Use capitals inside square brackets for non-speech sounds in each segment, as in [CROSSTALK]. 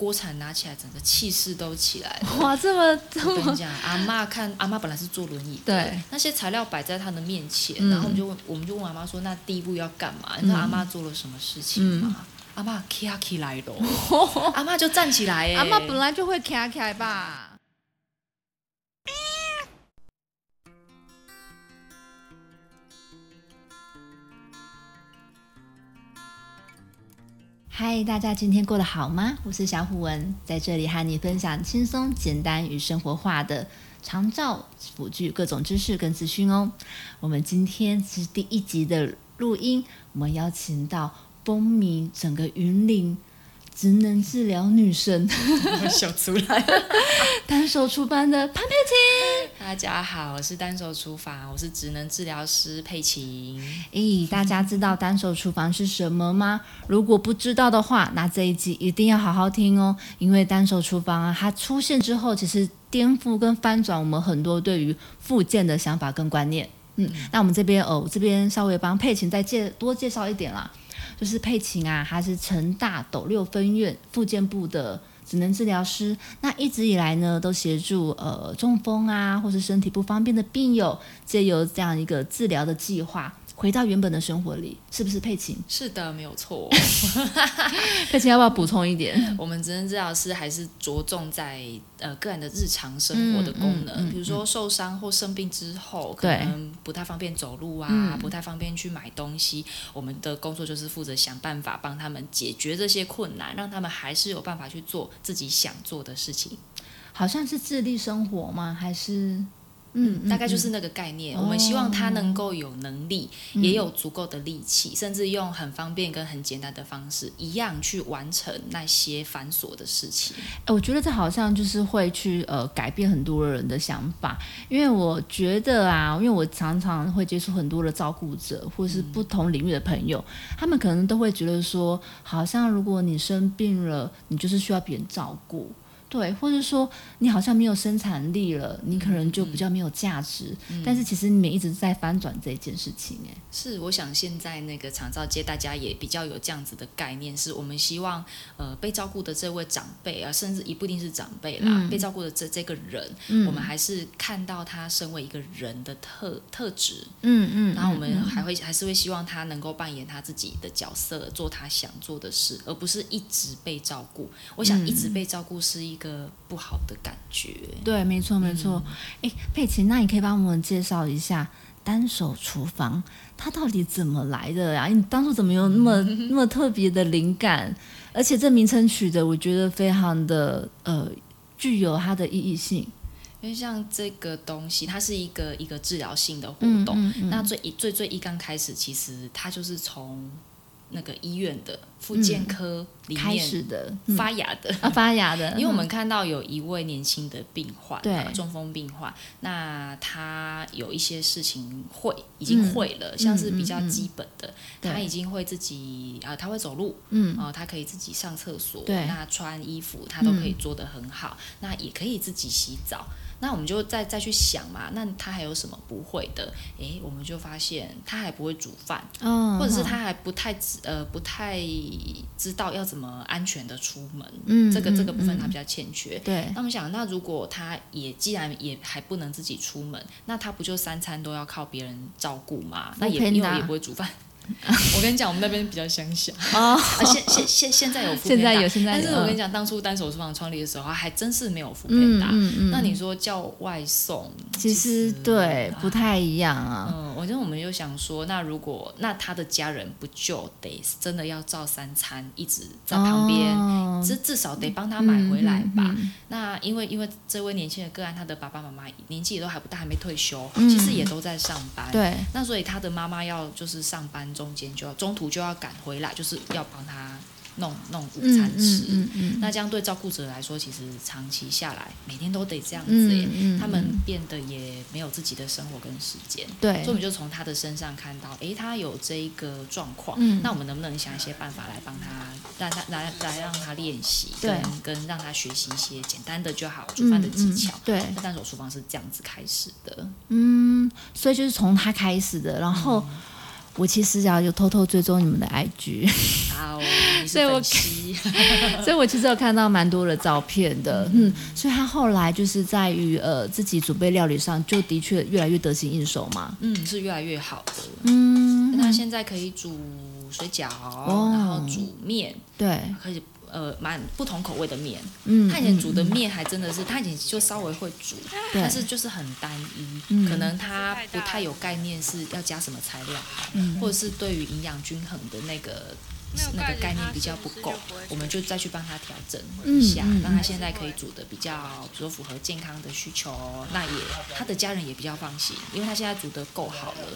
锅铲拿起来，整个气势都起来了。哇，这么这么我跟你讲，阿妈看阿妈本来是坐轮椅的，对，那些材料摆在她的面前，嗯然后我们就问，我们就问阿妈说，那第一步要干嘛？你知道阿妈做了什么事情吗？阿妈起啊起来了，[LAUGHS] 阿妈就站起来，哎，阿妈本来就会卡卡吧？嗨，大家今天过得好吗？我是小虎文，在这里和你分享轻松、简单与生活化的长照辅具各种知识跟资讯哦。我们今天是第一集的录音，我们邀请到风靡整个云林职能治疗女神 [LAUGHS] 笑出来。[LAUGHS] 单手出版的潘佩琴。大家好，我是单手厨房，我是职能治疗师佩琴。咦，大家知道单手厨房是什么吗？如果不知道的话，那这一集一定要好好听哦，因为单手厨房啊，它出现之后，其实颠覆跟翻转我们很多对于复健的想法跟观念。嗯，那我们这边哦，我这边稍微帮佩琴再介多介绍一点啦，就是佩琴啊，她是成大斗六分院复健部的。职能治疗师，那一直以来呢，都协助呃中风啊，或是身体不方便的病友，借由这样一个治疗的计划，回到原本的生活里，是不是佩琴？是的，没有错。[LAUGHS] 佩琴要不要补充一点？[LAUGHS] 我们职能治疗师还是着重在呃个人的日常生活的功能，嗯嗯嗯比如说受伤或生病之后，可能不太方便走路啊，嗯不太方便去买东西，我们的工作就是负责想办法帮他们解决这些困难，让他们还是有办法去做自己想做的事情。好像是自立生活吗？还是嗯，大概就是那个概念。哦我们希望他能够有能力，嗯也有足够的力气，甚至用很方便跟很简单的方式，一样去完成那些繁琐的事情。哎，我觉得这好像就是会去呃改变很多人的想法，因为我觉得啊，因为我常常会接触很多的照顾者或是不同领域的朋友，他们可能都会觉得说，好像如果你生病了，你就是需要别人照顾。对，或者说你好像没有生产力了，你可能就比较没有价值。但是其实你们一直在翻转这件事情，哎，是，我想现在那个长照界，大家也比较有这样子的概念，是我们希望呃被照顾的这位长辈啊，甚至也不一定是长辈啦，被照顾的这这个人，我们还是看到他身为一个人的特特质，嗯嗯，然后我们还会还是会希望他能够扮演他自己的角色，做他想做的事，而不是一直被照顾。我想一直被照顾是一个不好的感觉。对，没错没错。哎、佩奇，那你可以帮我们介绍一下单手厨房它到底怎么来的呀？你当初怎么有那么 [LAUGHS] 那么特别的灵感？而且这名称取的，我觉得非常的呃具有它的意义性。因为像这个东西，它是一个一个治疗性的活嗯动。嗯嗯那最一最最一刚开始，其实它就是从那个医院的复健科里开面始的、嗯。发芽的。啊发芽的，[LAUGHS] 因为我们看到有一位年轻的病患，对。啊中风病患，那他有一些事情会已经会了，像是比较基本的，对他已经会自己啊、他会走路，嗯。哦、他可以自己上厕所，对。那穿衣服他都可以做得很好，那也可以自己洗澡。那我们就再再去想嘛，那他还有什么不会的？诶，我们就发现他还不会煮饭，嗯，或者是他还不太知呃不太知道要怎么安全的出门，嗯这个这个嗯部分他比较欠缺。对那我们想，那如果他也既然也还不能自己出门，那他不就三餐都要靠别人照顾吗？那也因为也不会煮饭。[LAUGHS] 我跟你讲，我们那边比较乡下。[LAUGHS] 哦，啊，现现现现在有副现在有现在有但是我跟你讲，当初单手厨房创立的时候，还真是没有副配搭。嗯嗯嗯，那你说叫外送，其实对不太一样啊，嗯，我觉得我们又想说，那如果那他的家人不就得真的要照三餐，一直在旁边，哦。至、至少得帮他买回来吧。那因为因为这位年轻的个案，他的爸爸妈妈年纪也都还不大，还没退休，嗯。其实也都在上班。对，那所以他的妈妈要就是上班中间就要中途就要赶回来，就是要帮他弄弄午餐吃。嗯嗯嗯那这样对照顾者来说，其实长期下来，每天都得这样子嗯耶，嗯他们变得也没有自己的生活跟时间。对所以我们就从他的身上看到，哎，他有这一个状况，嗯那我们能不能想一些办法来帮他，让他来来让他练习，对跟跟让他学习一些简单的就好煮饭的技巧。对，那单手厨房是这样子开始的，嗯，所以就是从他开始的，然后。我其实啊有偷偷追踪你们的 IG，好，[LAUGHS] 所以我 [LAUGHS] 所以我其实有看到蛮多的照片的，嗯，所以他后来就是在于呃自己准备料理上，就的确越来越得心应手嘛，嗯，是越来越好的，嗯，他现在可以煮水饺，然后煮面，对，可以。呃，蛮不同口味的面，嗯，他以前煮的面还真的是，他以前就稍微会煮，但是就是很单一，可能他不太有概念是要加什么材料，或者是对于营养均衡的那个那个概念比较不够，我们就再去帮他调整一下，让他现在可以煮的比较，比如说符合健康的需求，那也他的家人也比较放心，因为他现在煮的够好了。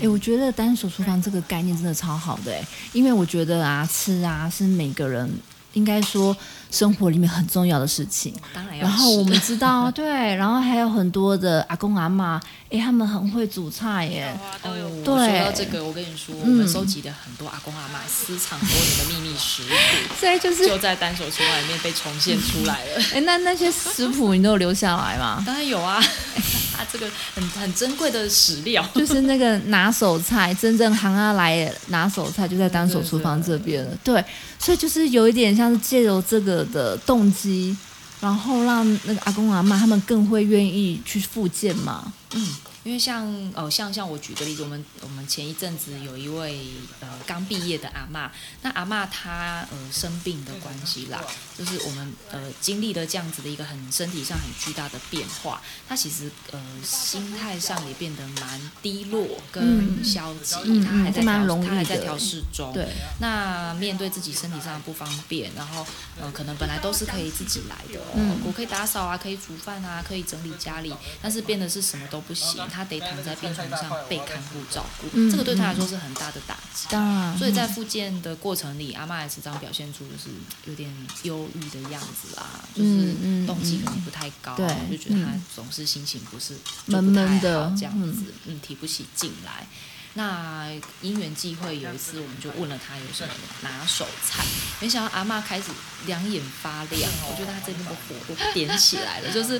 哎，我觉得单手厨房这个概念真的超好的，哎，因为我觉得啊，吃啊是每个人。应该说，生活里面很重要的事情。当然然后我们知道，[LAUGHS] 对，然后还有很多的阿公阿妈，哎，他们很会煮菜耶。哦，对。说到这个，我跟你说，我们收集的很多阿公阿妈私藏多年的秘密食谱，所以就是就在单手厨房里面被重现出来了。[LAUGHS] 哎，那那些食谱你都有留下来吗？当然有啊。[LAUGHS] 这个很很珍贵的史料，就是那个拿手菜，真正行阿来拿手菜就在单手厨房这边了。对，所以就是有一点像是借由这个的动机，然后让那个阿公阿妈他们更会愿意去复健嘛。嗯。因为像哦，像像我举个例子，我们我们前一阵子有一位呃刚毕业的阿妈，那阿妈她呃生病的关系啦，就是我们呃经历了这样子的一个很身体上很巨大的变化，她其实呃心态上也变得蛮低落跟消极，她还在调，她还在调试中。对。那面对自己身体上的不方便，然后呃可能本来都是可以自己来的，嗯，我可以打扫啊，可以煮饭啊，可以整理家里，但是变得是什么都不行。他得躺在病床上被看护照顾，这个对他来说是很大的打击。当然，所以在复健的过程里，阿妈也时常表现出就是有点忧郁的样子啦，就是动机可能不太高，就觉得他总是心情不是闷闷的这样子，嗯，提不起劲来。那因缘际会，有一次我们就问了他有什么拿手菜，没想到阿妈开始两眼发亮，我觉得他这边的火都点起来了，[LAUGHS] 就是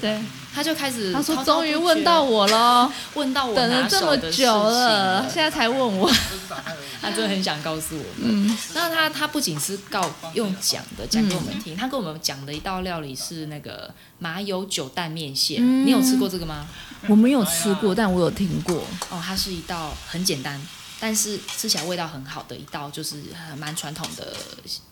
他就开始他说终于问到我了，问到我等了这么久了，现在才问我，[LAUGHS] 他真的很想告诉我们。嗯，那他他不仅是告用讲的讲给我们听，他跟我们讲的一道料理是那个麻油九蛋面线，你有吃过这个吗？我没有吃过，但我有听过。哦，它是一道很简单，但是吃起来味道很好的一道，就是蛮传统的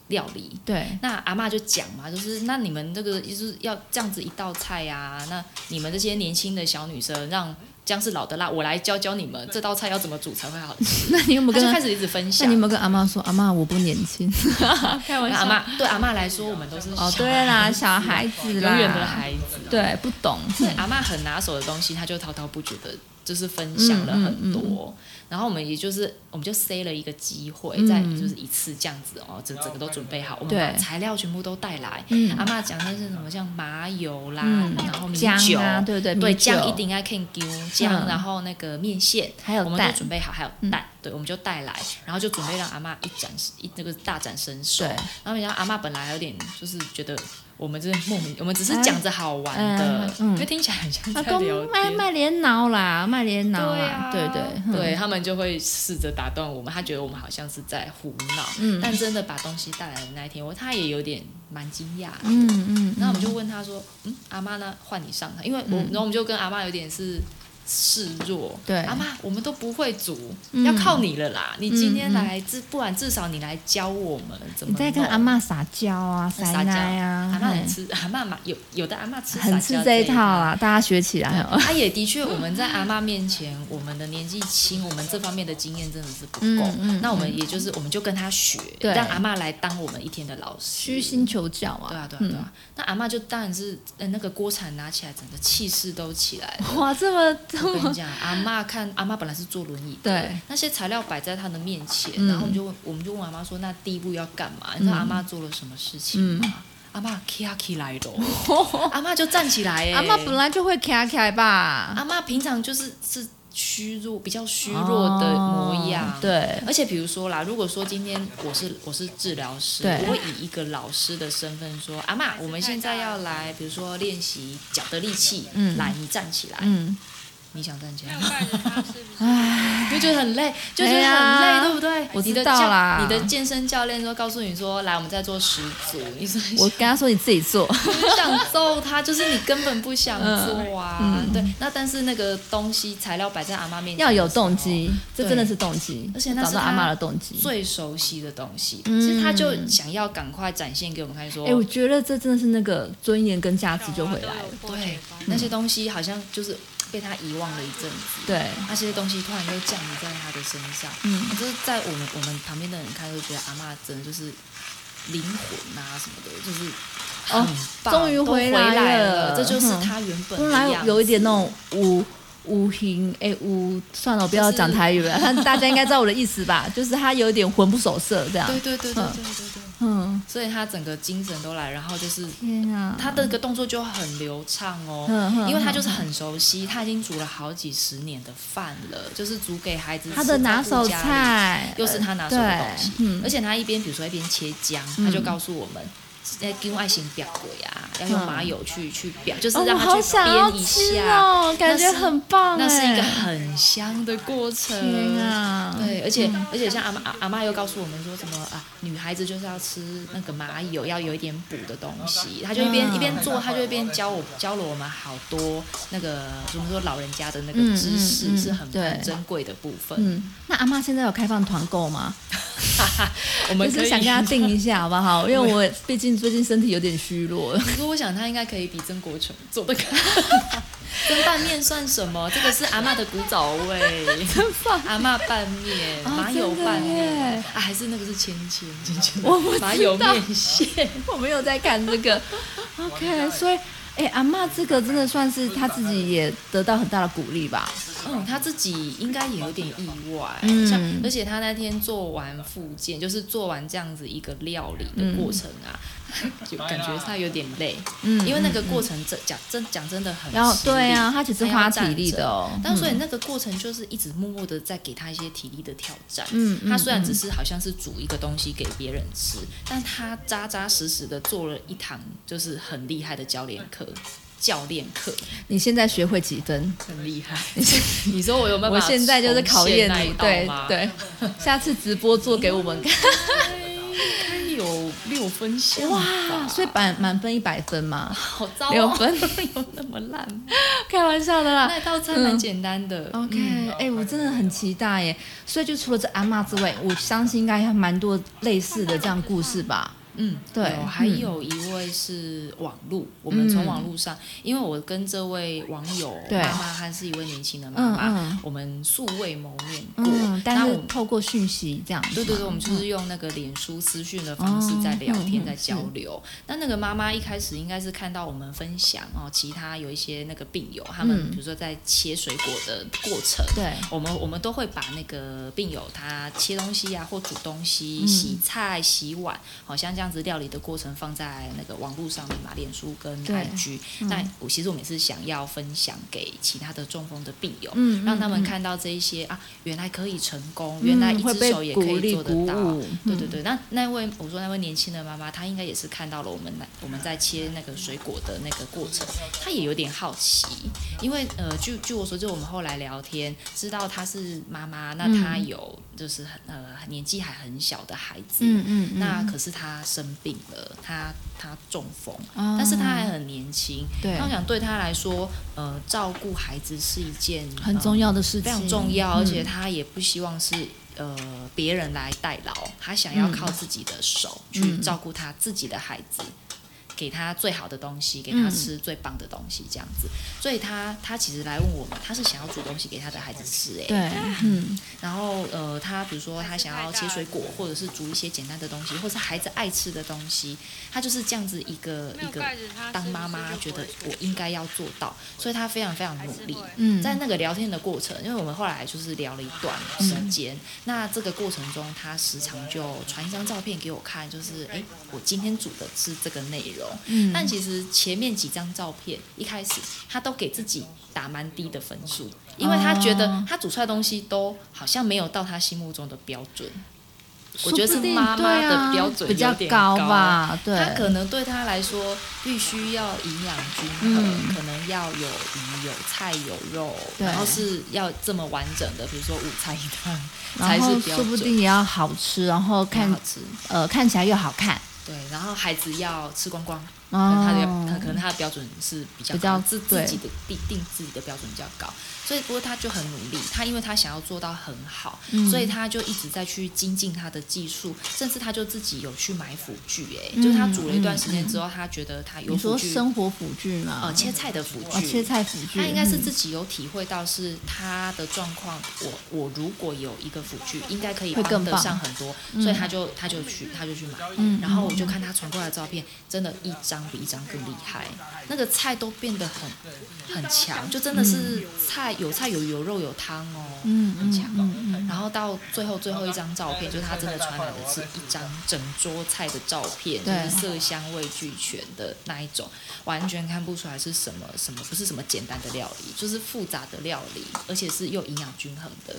料理。对。那阿妈就讲嘛，就是那你们这个就是要这样子一道菜呀？那你们这些年轻的小女生让。姜是老的辣，我来教教你们这道菜要怎么煮才会好吃。[LAUGHS] 那你有没有跟开始一直分享？那你有没有跟阿妈说，阿妈我不年轻？[LAUGHS] 开玩笑，阿妈对阿妈来说，我们都是哦，对啦，[LAUGHS] 小孩子啦，永远的孩子，对，不懂。阿妈很拿手的东西，她就滔滔不绝的。就是分享了很多，然后我们也就是我们就塞了一个机会，在就是一次这样子哦，整整个都准备好，我们把材料全部都带来。阿妈讲的是什么？像麻油啦，然后米酒，对对对，酱一定要肯丢酱，然后那个面线，还有我们都准备好，还有蛋，对，我们就带来，然后就准备让阿妈一展一那个大展身手。然后你像阿妈本来有点就是觉得。我们是莫名，[LAUGHS] 我们只是讲着好玩的，因为听起来很像在聊天。卖卖莲脑啦，卖莲脑啦，对对对，他们就会试着打断我们，他觉得我们好像是在胡闹。嗯，但真的把东西带来的那一天，我他也有点蛮惊讶的。嗯嗯，那我们就问他说：“嗯，阿妈呢？换你上台，因为我，然后我们就跟阿妈有点是。”示弱，对阿妈，我们都不会煮，要靠你了啦！你今天来，至不然至少你来教我们怎么。你在跟阿妈撒娇啊，撒娇啊，阿妈很吃，阿妈嘛有有的阿妈吃很吃这一套啊，大家学起来。他也的确，我们在阿妈面前，我们的年纪轻，我们这方面的经验真的是不够。那我们也就是，我们就跟他学，让阿妈来当我们一天的老师，虚心求教啊。对啊，对啊，对啊。那阿妈就当然是，呃，那个锅铲拿起来，整个气势都起来了。哇，这么。我跟你讲，[LAUGHS] 阿妈看阿妈本来是坐轮椅，对，那些材料摆在她的面前，然后我们就问，我们就问阿妈说，那第一步要干嘛？你知道阿妈做了什么事情吗？阿妈起起来了，[LAUGHS] 阿妈就站起来，阿妈本来就会起起来吧？阿妈平常就是是。虚弱，比较虚弱的模样。对，而且比如说啦，如果说今天我是我是治疗师，我会以一个老师的身份说：“阿妈，我们现在要来，比如说练习脚的力气。嗯，来，你站起来。嗯，你想站起来？唉，你会觉得很累，就觉得很累，对不对？我知道啦你的健身教练说告诉你说，来，我们再做十组，你说我跟他说你自己做，很想揍他，就是你根本不想做啊。嗯对，那但是那个东西材料摆在阿妈面前，要有动机，这真的是动机，而且那是阿妈的动机。最熟悉的东西，嗯其实他就想要赶快展现给我们看，说，哎，我觉得这真的是那个尊严跟价值就回来了。对，那些东西好像就是被他遗忘了一阵子。对，那些东西突然就降临在他的身上，嗯。就是在我们我们旁边的人看，就觉得阿嬷真的就是灵魂啊什么的，就是哦很棒终于都回回来了，了。这就是嗯。他原本的样子。有一点那种无无形哎无，算了，我不要就是讲台语了，他大家应该知道我的意思吧？[LAUGHS] 就是他有一点魂不守舍这样。对对对对嗯对对对，嗯，所以他整个精神都来，然后就是天啊，他的个动作就很流畅哦，因为他就是很熟悉，他已经煮了好几十年的饭了，就是煮给孩子吃他的拿手，菜又是他拿手的东西，嗯而且他一边比如说一边切姜，嗯他就告诉我们。在跟爱心表鬼啊，要用麻油去去表，就是让他去好想要煸一吃下，哦，感觉很棒那是一个哎很香的过程。天啊，对，而且、而且像阿妈阿阿妈又告诉我们说什么啊，女孩子就是要吃那个麻油，要有一点补的东西。她就一边、嗯一边做，她就一边教我教了我们好多那个怎么说老人家的那个嗯知识，是很很珍贵的部分。嗯，那阿妈现在有开放团购吗？[LAUGHS] [LAUGHS] 我们是想跟她订一下好不好？因为我 [LAUGHS] 毕竟最近身体有点虚弱。可是我想他应该可以比曾国成做的更 [LAUGHS] 蒸拌面算什么？这个是阿嬷的古早味，阿嬷拌面、啊麻油拌面耶啊，还是那个是芊芊芊芊我麻油面线。[LAUGHS] 我没有在看这个。[LAUGHS] OK，所以，哎、阿妈这个真的算是他自己也得到很大的鼓励吧？嗯，他自己应该也有点意外，嗯像而且他那天做完复健，就是做完这样子一个料理的过程啊，就感觉他有点累，嗯因为那个过程真讲真讲真的很然后对啊，他只是花体力的哦。但所以嗯那个过程就是一直默默的在给他一些体力的挑战。嗯嗯他虽然只嗯是好像是煮一个东西给别人吃，但他扎扎实实的做了一堂就是很厉害的教练课。教练课你现在学会几分？很厉害，[LAUGHS] 你说我有没有办法我现在就是考验你，对对，[LAUGHS] 下次直播做给我们看。[LAUGHS] 有六分像哇，所以满满分一百分嘛，[LAUGHS] 好糟、哦，六分 [LAUGHS] 有那么烂？开玩笑的啦。那道菜蛮简单的。OK，嗯哎、我真的很期待耶！所以就除了这阿妈之外，我相信应该还蛮多类似的这样故事吧。嗯，对有还有一位是网路，我们从嗯。网路上，因为我跟这位网友妈妈，她是一位年轻的妈妈，我们素未谋面过，嗯，但是透过讯息这样子。对对对，我们就是用那个脸书私讯的方式在聊天，在交流。那那个妈妈一开始应该是看到我们分享哦，其他有一些那个病友，他们嗯。比如说在切水果的过程，对。我们我们都会把那个病友他切东西啊，或煮东西、嗯。洗菜、洗碗，好、像这样子料理的过程放在那个网络上面嘛，脸书跟对 IG。那我其实我们也是想要分享给其他的中风的病友，嗯让他们嗯看到这一些啊，原来可以成功，嗯原来一只手也可以做得到。对对对，那那位我说那位年轻的妈妈，她应该也是看到了我们来我们在切那个水果的那个过程，她也有点好奇，因为呃，据据我所知，我们后来聊天知道她是妈妈，那她嗯。有就是很呃年纪还很小的孩子，嗯嗯嗯，那可是她生病了，他他中风，哦但是他还很年轻，对。那我想对他来说，呃，照顾孩子是一件很呃重要的事情，非常重要，而且嗯他也不希望是呃别人来代劳，他想要靠自己的手去嗯照顾他自己的孩子。给他最好的东西，给他嗯。吃最棒的东西，这样子。所以他他其实来问我们，他是想要煮东西给他的孩子吃、哎，对，嗯。然后呃，他比如说他想要切水果，或者是煮一些简单的东西，或者是孩子爱吃的东西，他就是这样子一个一个当妈妈觉得我应该要做到，所以他非常非常努力。嗯，在那个聊天的过程，因为我们后来就是聊了一段时间，那这个过程中，他时常就传一张照片给我看，就是哎，诶我今天煮的是这个内容。嗯但其实前面几张照片一开始他都给自己打蛮低的分数，因为他觉得哦他煮出来的东西都好像没有到他心目中的标准。我觉得是妈妈的标准比较高高吧？对，他可能对他来说，必须要营养均衡，嗯可能要有鱼、有菜、有肉，然后是要这么完整的，比如说五菜一汤才然后是标说不。定也要好吃，然后看呃看起来又好看。对，然后孩子要吃光光，能他的他可能他的标准是比较哦比较高，自自己的定定自己的标准比较高，所以不过他就很努力，他因为他想要做到很好，嗯。所以他就一直在去精进他的技术，甚至他就自己有去买辅具，哎、嗯就是他煮了一段时间之后，他觉得他有你说辅具，生活辅具嘛？呃，切菜的辅具，哦切菜辅具，他应该是嗯自己有体会到，是他的状况。我我如果有一个辅具，应该可以帮得会更棒。上很多，嗯。所以他就他就去他就去买。嗯。然后我就看他传过来的照片，真的，一张比一张更厉害。那个菜都变得很很强，就真的是菜有菜有有肉有汤哦，嗯嗯很强。然后到最后最后一张照片，就是他真的传来的是一张整桌菜的照片，就对是色香味俱全的那一种，完全看不出来是什么什么，不是什么简单的料理，就是复杂的料理，而且是又营养均衡的。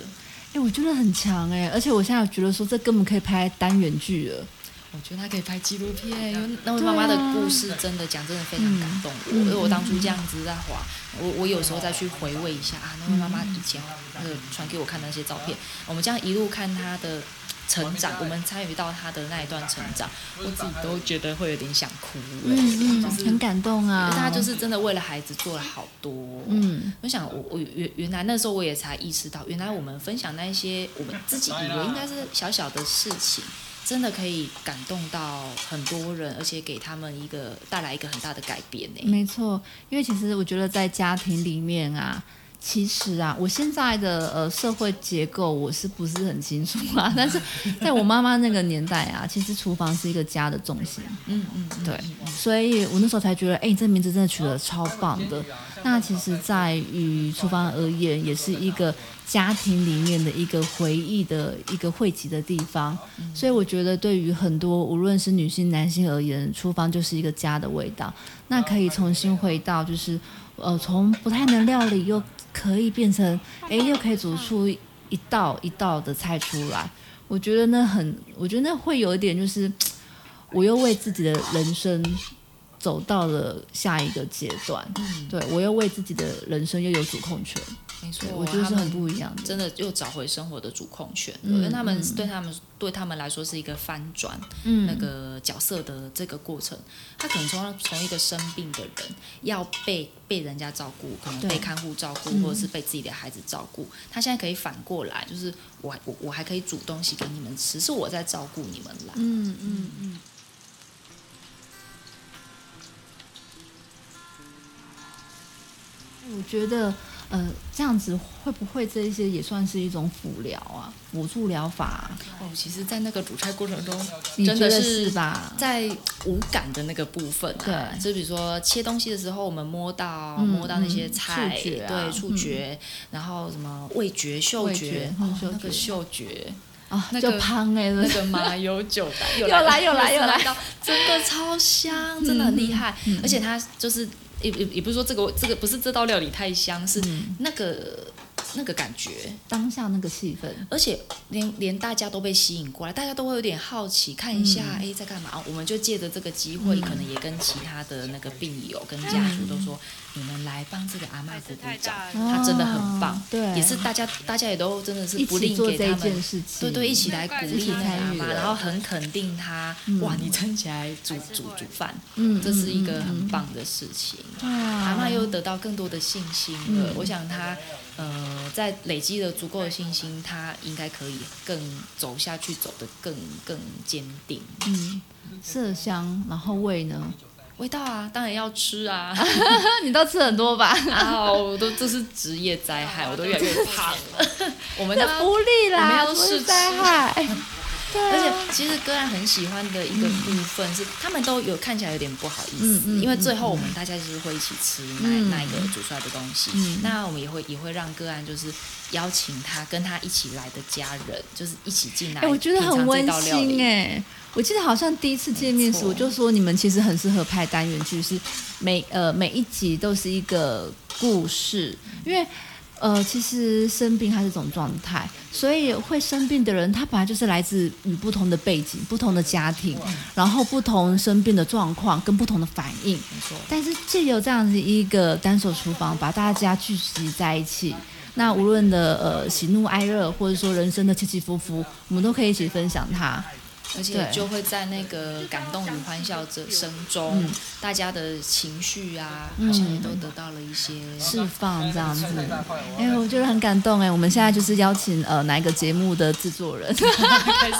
哎、我觉得很强哎、而且我现在觉得说这根本可以拍单元剧了。我觉得他可以拍纪录片，因为那位妈妈的故事真的讲真的非常感动我，嗯因为我当初这样子在滑，我我有时候再去回味一下啊，那位妈妈以前那个传给我看的那些照片，我们这样一路看她的成长，我们参与到她的那一段成长，我自己都觉得会有点想哭、欸，嗯嗯，就是很感动啊。她就是真的为了孩子做了好多，嗯。我想我我原原来那时候我也才意识到，原来我们分享那一些我们自己以为应该是小小的事情，真的可以感动到很多人，而且给他们一个带来一个很大的改变呢。没错，因为其实我觉得在家庭里面啊，其实啊，我现在的呃社会结构我是不是很清楚啊？但是在我妈妈那个年代啊，其实厨房是一个家的重心。嗯嗯，嗯对，所以我那时候才觉得，哎、你这名字真的取得超棒的。那其实，在于厨房而言，也是一个家庭里面的一个回忆的一个汇集的地方。所以我觉得，对于很多无论是女性、男性而言，厨房就是一个家的味道。那可以重新回到，就是呃，从不太能料理，又可以变成，哎，又可以煮出一道一道的菜出来。我觉得那很，我觉得那会有一点就是。[TSK] 我又为自己的人生走到了下一个阶段，嗯对我又为自己的人生又有主控权，没错，我觉得是很不一样的。真的又找回生活的主控权了，嗯因为他们嗯对他们对他们来说是一个翻转嗯那个角色的这个过程。他可能从从一个生病的人要被被人家照顾，可能被看护照顾，嗯或者是被自己的孩子照顾，他现在可以反过来，就是我我我还可以煮东西给你们吃，是我在照顾你们啦。嗯嗯嗯。我觉得，呃，这样子会不会这一些也算是一种辅疗啊，辅助疗法啊、哦，其实，在那个煮菜过程中，真的是是吧？在无感的那个部分、啊，对。就比如说切东西的时候，我们摸到、嗯摸到那些嗯菜，触觉啊对触觉，然后什么味觉、嗅味觉那个嗅觉，啊，那个就胖哎、那个麻油酒的又 [LAUGHS] 又来又来又来。到，真的超香，真的很厉害，嗯。而且它就是也也也不是说这个这个不是这道料理太香，是嗯。那个那个感觉，当下那个气氛，而且连连大家都被吸引过来，大家都会有点好奇，看一下，哎、在干嘛？哦我们就借着这个机会，嗯。可能也跟其他的那个病友、跟家属都说，你们来帮这个阿妈鼓鼓掌，她真的很棒。哦，对，也是大家大家也都真的是一不吝给他们。对对，一起来鼓励那个阿嬷，参与了然后很肯定他。嗯。哇，你撑起来煮煮煮饭，嗯，这是一个嗯很棒的事情。哇，阿妈又得到更多的信心了。嗯。我想她呃，在累积了足够的信心，他应该可以更走下去，走得更更坚定。嗯，色香，然后味呢？味道啊，当然要吃啊！[LAUGHS] 你都吃很多吧？[LAUGHS] 啊，我都这是职业灾害，[LAUGHS] 我都越来越胖了。我们都要这不利啦，我们要不试是灾害。对而啊，且其实个人很喜欢的一个部分是，他们都有看起来有点不好意思，嗯嗯因为最后我们大家就是会一起吃那、嗯。那一个煮出来的东西。嗯。那我们也会也会让个案就是邀请他跟他一起来的家人，就是一起进来哎、我觉得很温馨哎、我记得好像第一次见面时，我就说你们其实很适合拍单元剧，是每呃每一集都是一个故事，因为呃，其实生病它是一种状态，所以会生病的人，他本来就是来自于不同的背景、不同的家庭，然后不同生病的状况跟不同的反应。但是借由这样子一个单手厨房，把大家聚集在一起，那无论的呃喜怒哀乐，或者说人生的起起伏伏，我们都可以一起分享它。而且就会在那个感动与欢笑者声中，大家的情绪啊，好像也都得到了一些释放，这样子。哎，我觉得很感动哎。我们现在就是邀请呃哪一个节目的制作人 [LAUGHS] 开始，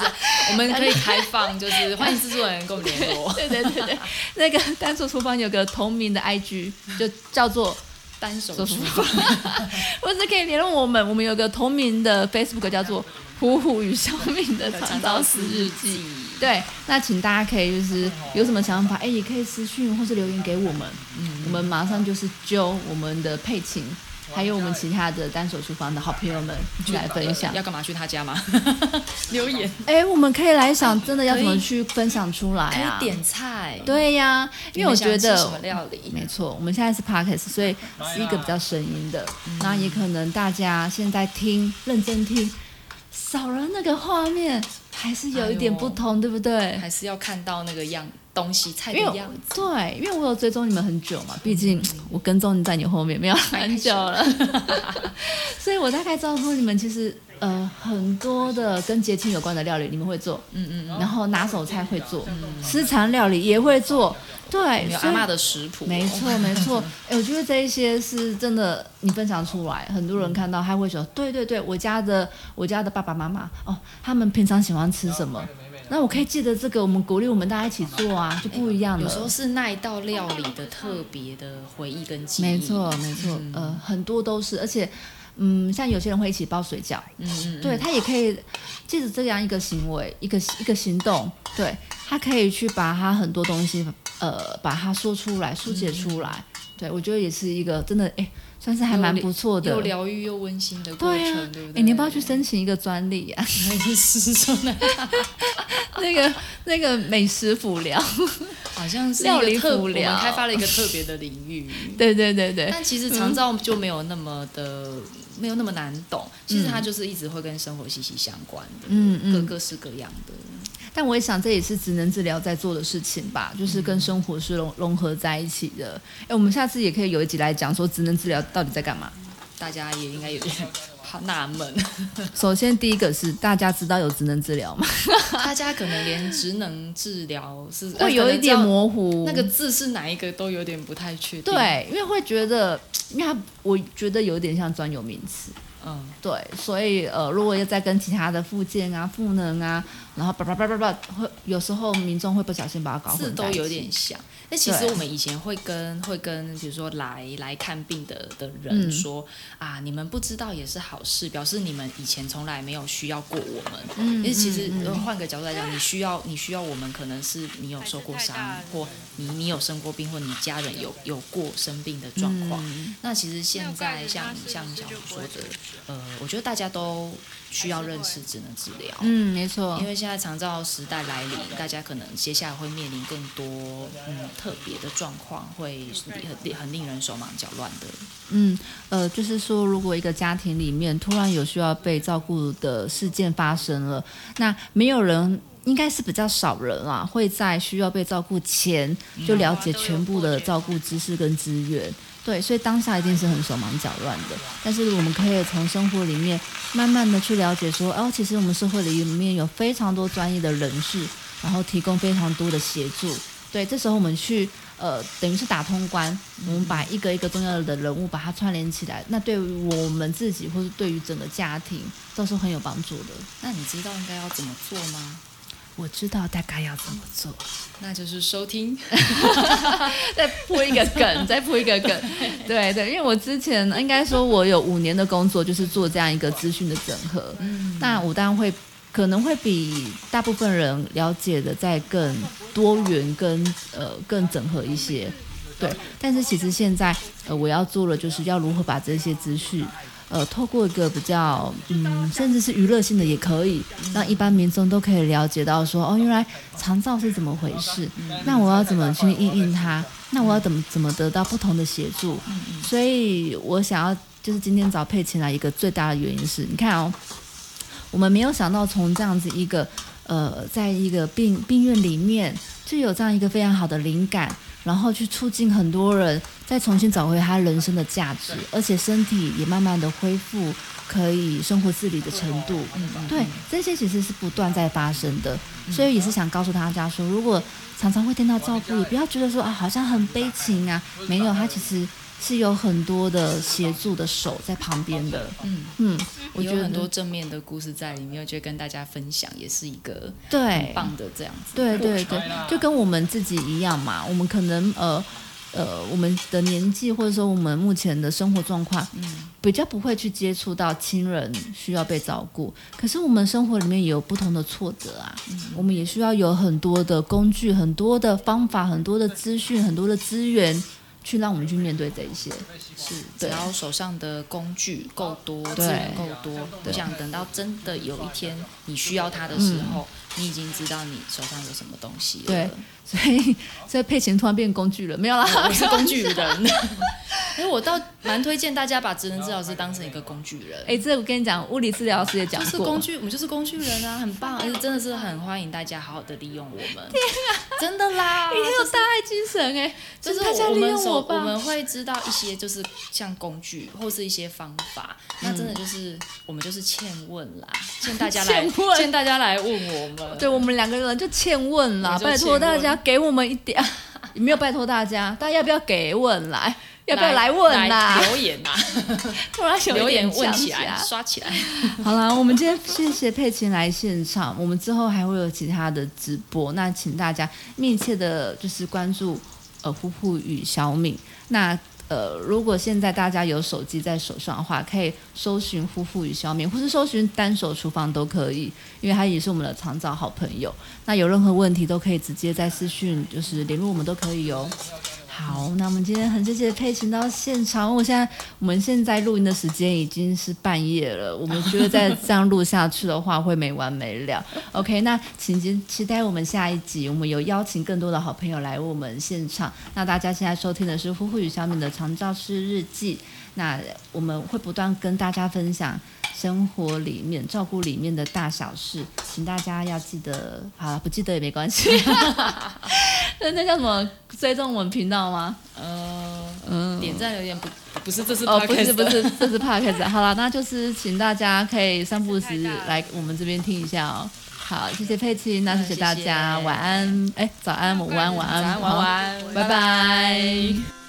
我们可以开放，就是欢迎制作人跟我们联络。[LAUGHS] 对对对对，那个单手厨房有个同名的 IG，就叫做单手厨房，[LAUGHS] 或者可以联络我们。我们有个同名的 Facebook 叫做。虎虎与小敏的长刀死日记，对，那请大家可以就是有什么想法，哎，也可以私讯或是留言给我们，嗯，我们马上就是揪我们的佩琴，还有我们其他的单手厨房的好朋友们去来分享。要干嘛去他家吗？[LAUGHS] 留言。哎，我们可以来想，真的要怎么去分享出来啊？点菜。对呀，因为我觉得什么料理？没错，我们现在是 podcast，所以 [LAUGHS] 是一个比较声音的，那也可能大家现在听，认真听。少了那个画面，还是有一点不同，对不对？还是要看到那个样东西菜的样子。对，因为我有追踪你们很久嘛，毕竟我跟踪在你后面没有很久了，[LAUGHS] 所以我大概知道说你们其实。呃，很多的跟节庆有关的料理你们会做，嗯嗯嗯，然后拿手菜会做，私藏料理也会做，对，有阿妈的食谱，没错没错。[LAUGHS] 哎，我觉得这一些是真的，你分享出来，很多人看到他会说，对对对，我家的我家的爸爸妈妈哦，他们平常喜欢吃什么？那我可以记得这个，我们鼓励我们大家一起做啊，就不一样了。有时候是那一道料理的特别的回忆跟记忆，没错没错，呃，很多都是，而且。嗯，像有些人会一起包水饺，嗯嗯，对他也可以借着这样一个行为，一个一个行动，对他可以去把他很多东西，呃，把它说出来，疏解出来。对我觉得也是一个真的，哎，算是还蛮不错的，又疗愈又温馨的过程，对不对？哎，你要不要去申请一个专利啊？[LAUGHS] 那个那个美食辅料，好像是料理辅疗，我们开发了一个特别的领域。[LAUGHS] 对对对对，但其实长照就没有那么的。没有那么难懂，其实它就是一直会跟生活息息相关的，嗯嗯，各各式各样的。但我也想，这也是职能治疗在做的事情吧，就是跟生活是融融合在一起的。哎，我们下次也可以有一集来讲，说职能治疗到底在干嘛？大家也应该有点好纳闷。[LAUGHS] 首先，第一个是大家知道有职能治疗吗？[LAUGHS] 大家可能连职能治疗是会有一点模糊，那个字是哪一个都有点不太确定。对，因为会觉得。因为它我觉得有点像专有名词，嗯，对，所以呃，如果要再跟其他的附件啊、赋能啊，然后叭叭叭叭叭，会有时候民众会不小心把它搞混，字都有点像。那其实我们以前会跟会跟，比如说来来看病的的人说啊，你们不知道也是好事，表示你们以前从来没有需要过我们。嗯，因为其实换个角度来讲，你需要你需要我们，可能是你有受过伤，或你你有生过病，或你家人有有过生病的状况。那其实现在像像小吴说的，呃，我觉得大家都。需要认识只能治疗，嗯，没错，因为现在长照时代来临，大家可能接下来会面临更多嗯特别的状况，会很很令人手忙脚乱的。嗯，呃，就是说，如果一个家庭里面突然有需要被照顾的事件发生了，那没有人，应该是比较少人啊，会在需要被照顾前就了解全部的照顾知识跟资源。对，所以当下一定是很手忙脚乱的。但是我们可以从生活里面慢慢的去了解，说哦，其实我们社会里面有非常多专业的人士，然后提供非常多的协助。对，这时候我们去呃，等于是打通关，我们把一个一个重要的人物把它串联起来，那对于我们自己或是对于整个家庭都是很有帮助的。那你知道应该要怎么做吗？我知道大概要怎么做，那就是收听，[LAUGHS] 再铺一个梗，[LAUGHS] 再铺一个梗。对对，因为我之前应该说，我有五年的工作就是做这样一个资讯的整合。嗯，那我当然会可能会比大部分人了解的再更多元，跟呃更整合一些。对，但是其实现在呃我要做的就是要如何把这些资讯。呃，透过一个比较，嗯，甚至是娱乐性的也可以，让一般民众都可以了解到说，哦，原来肠照是怎么回事，那我要怎么去应应它？那我要怎么怎么得到不同的协助？所以我想要就是今天找佩琴来一个最大的原因是，你看哦，我们没有想到从这样子一个呃，在一个病病院里面就有这样一个非常好的灵感，然后去促进很多人再重新找回他人生的价值，而且身体也慢慢的恢复。可以生活自理的程度，对这些其实是不断在发生的，所以也是想告诉大家说，如果常常会听到照顾，也不要觉得说啊，好像很悲情啊，没有，他其实是有很多的协助的手在旁边的，嗯嗯，我觉得很多正面的故事在里面，我觉得跟大家分享也是一个对。很棒的这样子，对对对，就跟我们自己一样嘛，我们可能呃。呃，我们的年纪或者说我们目前的生活状况，嗯，比较不会去接触到亲人需要被照顾。可是我们生活里面也有不同的挫折啊，嗯。我们也需要有很多的工具、很多的方法、很多的资讯、很多的资源。去让我们去面对这一些，是只要手上的工具够多，资源够多，我想等到真的有一天你需要它的时候，你已经知道你手上有什么东西了。对，所以 [LAUGHS] 所以佩琴突然变工具了，没有啦，我是工具人。因 [LAUGHS] 为我倒蛮推荐大家把职能治疗师当成一个工具人。哎，这我跟你讲，物理治疗师也讲过，是工具，我们就是工具人啊，很棒，而 [LAUGHS] 且真的是很欢迎大家好好的利用我们。天啊，真的啦，你很有大爱精神哎，就是大家利用我吧。我们会知道一些就是像工具或是一些方法，那真的就是我们就是欠问啦，欠大家来欠大家来问我们。对我们两个人就欠问啦，拜托大家给我们一点，[LAUGHS] 有没有拜托大家？大家要不要给问来？要不要来问呐？留言呐！[LAUGHS] 突然留言问起来，刷起来。[LAUGHS] 好了，我们今天谢谢佩琴来现场，我们之后还会有其他的直播，那请大家密切的就是关注呃呼呼与小敏。那呃，如果现在大家有手机在手上的话，可以搜寻夫妇与消灭，或是搜寻单手厨房都可以，因为它也是我们的常找好朋友。那有任何问题都可以直接在私讯就是联络我们都可以哦。好，那我们今天很谢谢佩琴到现场。我现在我们现在录音的时间已经是半夜了，我们觉得再这样录下去的话会没完没了。[LAUGHS] OK，那请期期待我们下一集，我们有邀请更多的好朋友来我们现场。那大家现在收听的是《呼呼与小敏的长照师日记》，那我们会不断跟大家分享。生活里面照顾里面的大小事，请大家要记得，好了，不记得也没关系。[LAUGHS] 那那叫什么？追踪我们频道吗？呃，嗯，点赞留言不不是这是哦，不是不是这是 p o d 好了，那就是请大家可以散步时来我们这边听一下哦。好，谢谢佩奇，那谢谢大家，晚安，哎，早安，午安，晚安，晚安，晚安拜拜。盖